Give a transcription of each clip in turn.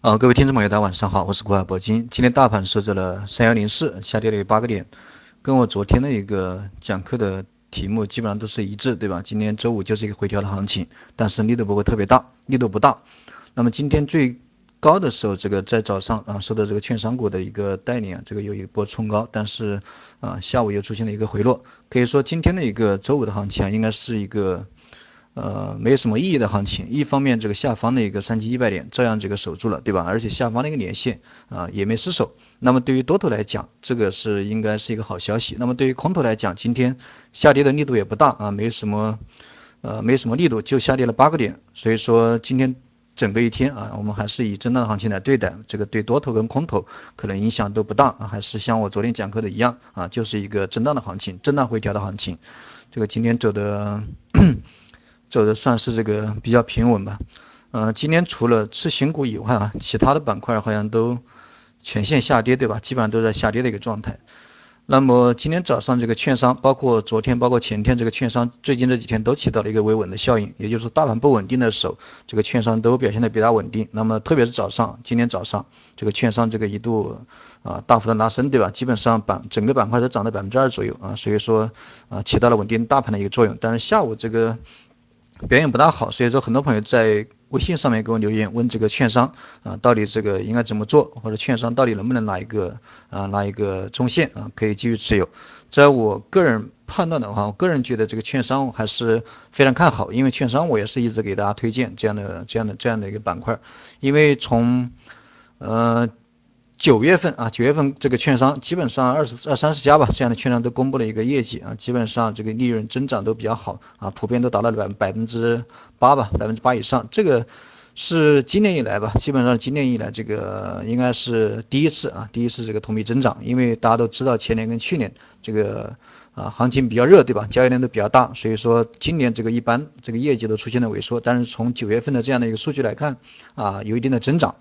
啊，各位听众朋友，大家晚上好，我是古海铂金。今天大盘收在了三幺零四，下跌了有八个点，跟我昨天的一个讲课的题目基本上都是一致，对吧？今天周五就是一个回调的行情，但是力度不会特别大，力度不大。那么今天最高的时候，这个在早上啊，受到这个券商股的一个带领啊，这个有一波冲高，但是啊，下午又出现了一个回落。可以说今天的一个周五的行情啊，应该是一个。呃，没有什么意义的行情。一方面，这个下方的一个三千一百点照样这个守住了，对吧？而且下方的一个连线啊也没失守。那么对于多头来讲，这个是应该是一个好消息。那么对于空头来讲，今天下跌的力度也不大啊，没有什么呃没什么力度，就下跌了八个点。所以说今天整个一天啊，我们还是以震荡的行情来对待。这个对多头跟空头可能影响都不大啊，还是像我昨天讲课的一样啊，就是一个震荡的行情，震荡回调的行情。这个今天走的。走的算是这个比较平稳吧，呃，今天除了次新股以外啊，其他的板块好像都全线下跌，对吧？基本上都在下跌的一个状态。那么今天早上这个券商，包括昨天、包括前天，这个券商最近这几天都起到了一个维稳的效应，也就是大盘不稳定的时候，这个券商都表现的比较稳定。那么特别是早上，今天早上这个券商这个一度啊大幅的拉升，对吧？基本上板整个板块都涨了百分之二左右啊，所以说啊起到了稳定大盘的一个作用。但是下午这个。表现不大好，所以说很多朋友在微信上面给我留言问这个券商啊，到底这个应该怎么做，或者券商到底能不能拿一个啊拿一个中线啊可以继续持有？在我个人判断的话，我个人觉得这个券商还是非常看好，因为券商我也是一直给大家推荐这样的这样的这样的一个板块，因为从呃。九月份啊，九月份这个券商基本上二十二三十家吧，这样的券商都公布了一个业绩啊，基本上这个利润增长都比较好啊，普遍都达到了百分之八吧，百分之八以上。这个是今年以来吧，基本上今年以来这个应该是第一次啊，第一次这个同比增长，因为大家都知道前年跟去年这个啊行情比较热，对吧？交易量都比较大，所以说今年这个一般这个业绩都出现了萎缩，但是从九月份的这样的一个数据来看啊，有一定的增长。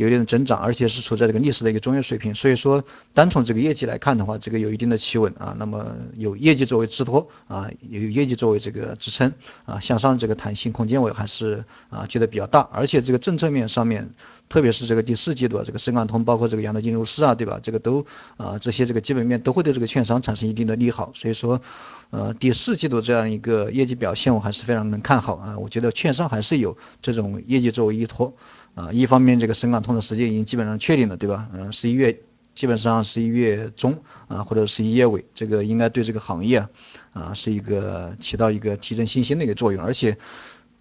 有一定的增长，而且是处在这个历史的一个中原水平，所以说单从这个业绩来看的话，这个有一定的企稳啊，那么有业绩作为支托啊，有业绩作为这个支撑啊，向上这个弹性空间我还是啊觉得比较大，而且这个政策面上面，特别是这个第四季度啊，这个深港通包括这个杨德金入市啊，对吧？这个都啊这些这个基本面都会对这个券商产生一定的利好，所以说呃第四季度这样一个业绩表现我还是非常能看好啊，我觉得券商还是有这种业绩作为依托。啊，一方面这个深港通的时间已经基本上确定了，对吧？嗯，十一月基本上十一月中啊，或者十一月尾，这个应该对这个行业啊是一个起到一个提振信心的一个作用，而且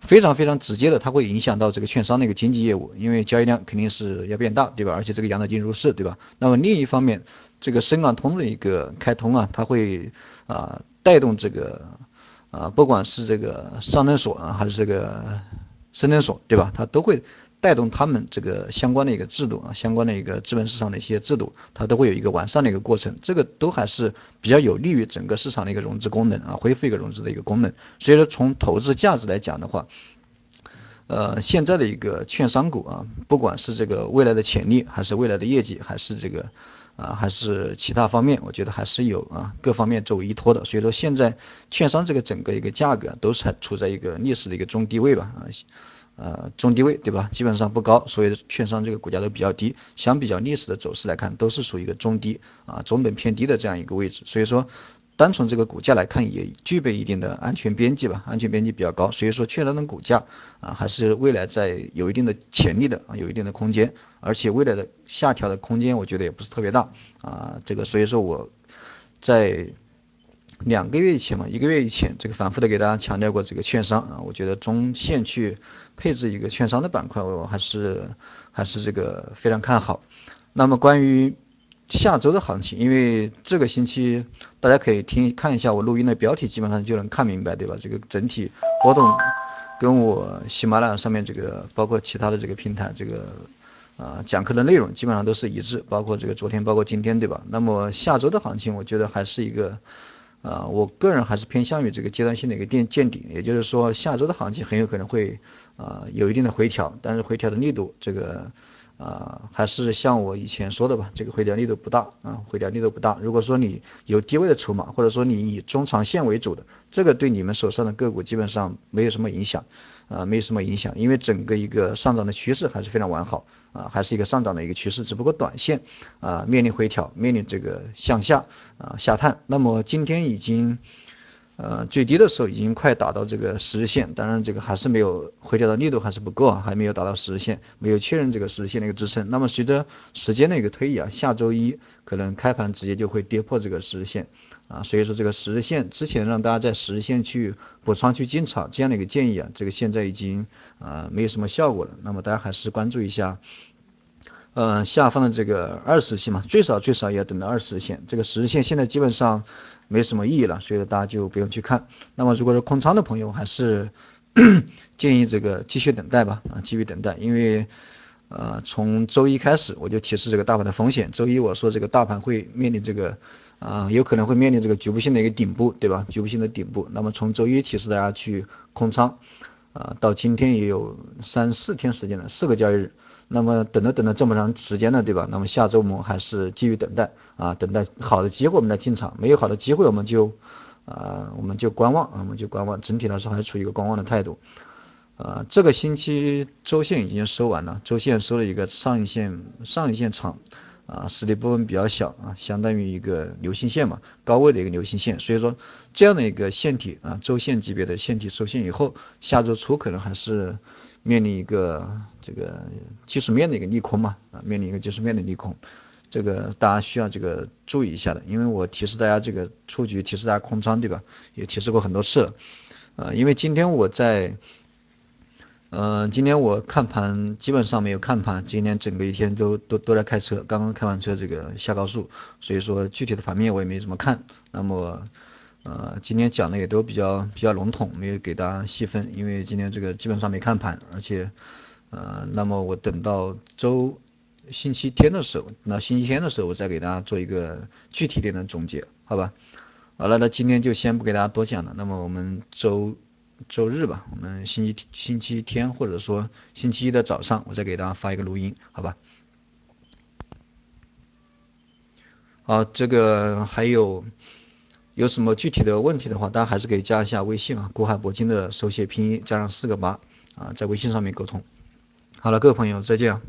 非常非常直接的，它会影响到这个券商的一个经济业务，因为交易量肯定是要变大，对吧？而且这个杨德金入市，对吧？那么另一方面，这个深港通的一个开通啊，它会啊带动这个啊不管是这个上证所啊还是这个深圳所，对吧？它都会。带动他们这个相关的一个制度啊，相关的一个资本市场的一些制度，它都会有一个完善的一个过程，这个都还是比较有利于整个市场的一个融资功能啊，恢复一个融资的一个功能。所以说从投资价值来讲的话，呃，现在的一个券商股啊，不管是这个未来的潜力，还是未来的业绩，还是这个啊，还是其他方面，我觉得还是有啊各方面作为依托的。所以说现在券商这个整个一个价格都是处在一个历史的一个中低位吧啊。呃，中低位对吧？基本上不高，所以券商这个股价都比较低。相比较历史的走势来看，都是属于一个中低啊，中等偏低的这样一个位置。所以说，单从这个股价来看，也具备一定的安全边际吧，安全边际比较高。所以说，券商的股价啊，还是未来在有一定的潜力的啊，有一定的空间，而且未来的下调的空间，我觉得也不是特别大啊。这个所以说我在。两个月以前嘛，一个月以前，这个反复的给大家强调过这个券商啊，我觉得中线去配置一个券商的板块，我还是还是这个非常看好。那么关于下周的行情，因为这个星期大家可以听看一下我录音的标题，基本上就能看明白，对吧？这个整体波动跟我喜马拉雅上面这个，包括其他的这个平台这个啊讲课的内容基本上都是一致，包括这个昨天，包括今天，对吧？那么下周的行情，我觉得还是一个。啊，我个人还是偏向于这个阶段性的一个见见顶，也就是说下周的行情很有可能会啊有一定的回调，但是回调的力度这个啊，还是像我以前说的吧，这个回调力度不大啊，回调力度不大。如果说你有低位的筹码，或者说你以中长线为主的，这个对你们手上的个股基本上没有什么影响啊，没有什么影响，因为整个一个上涨的趋势还是非常完好啊，还是一个上涨的一个趋势，只不过短线啊面临回调，面临这个向下啊下探。那么今天已经。呃，最低的时候已经快达到这个十日线，当然这个还是没有回调的力度还是不够啊，还没有达到十日线，没有确认这个十日线的一个支撑。那么随着时间的一个推移啊，下周一可能开盘直接就会跌破这个十日线啊，所以说这个十日线之前让大家在十日线去补仓去进场这样的一个建议啊，这个现在已经啊没有什么效果了。那么大家还是关注一下。呃，下方的这个二十线嘛，最少最少也要等到二十线，这个十日线现在基本上没什么意义了，所以说大家就不用去看。那么如果是空仓的朋友，还是 建议这个继续等待吧，啊，继续等待，因为呃，从周一开始我就提示这个大盘的风险，周一我说这个大盘会面临这个啊，有可能会面临这个局部性的一个顶部，对吧？局部性的顶部，那么从周一提示大家去空仓，啊，到今天也有三四天时间了，四个交易日。那么等着等着这么长时间了，对吧？那么下周我们还是继续等待啊，等待好的机会我们再进场，没有好的机会我们就啊我们就观望，我们就观望。整体来说还是处于一个观望的态度。啊，这个星期周线已经收完了，周线收了一个上影线，上影线长啊，实力部分比较小啊，相当于一个流星线嘛，高位的一个流星线。所以说这样的一个线体啊，周线级别的线体收线以后，下周初可能还是。面临一个这个技术面的一个利空嘛，啊，面临一个技术面的利空，这个大家需要这个注意一下的，因为我提示大家这个出局，提示大家空仓，对吧？也提示过很多次了，呃，因为今天我在，呃，今天我看盘基本上没有看盘，今天整个一天都都都在开车，刚刚开完车这个下高速，所以说具体的盘面我也没怎么看，那么。呃，今天讲的也都比较比较笼统，没有给大家细分，因为今天这个基本上没看盘，而且，呃，那么我等到周星期天的时候，那星期天的时候我再给大家做一个具体点的总结，好吧？好了，那今天就先不给大家多讲了，那么我们周周日吧，我们星期星期天或者说星期一的早上，我再给大家发一个录音，好吧？好，这个还有。有什么具体的问题的话，大家还是可以加一下微信啊，古海铂金的手写拼音加上四个八啊，在微信上面沟通。好了，各位朋友，再见。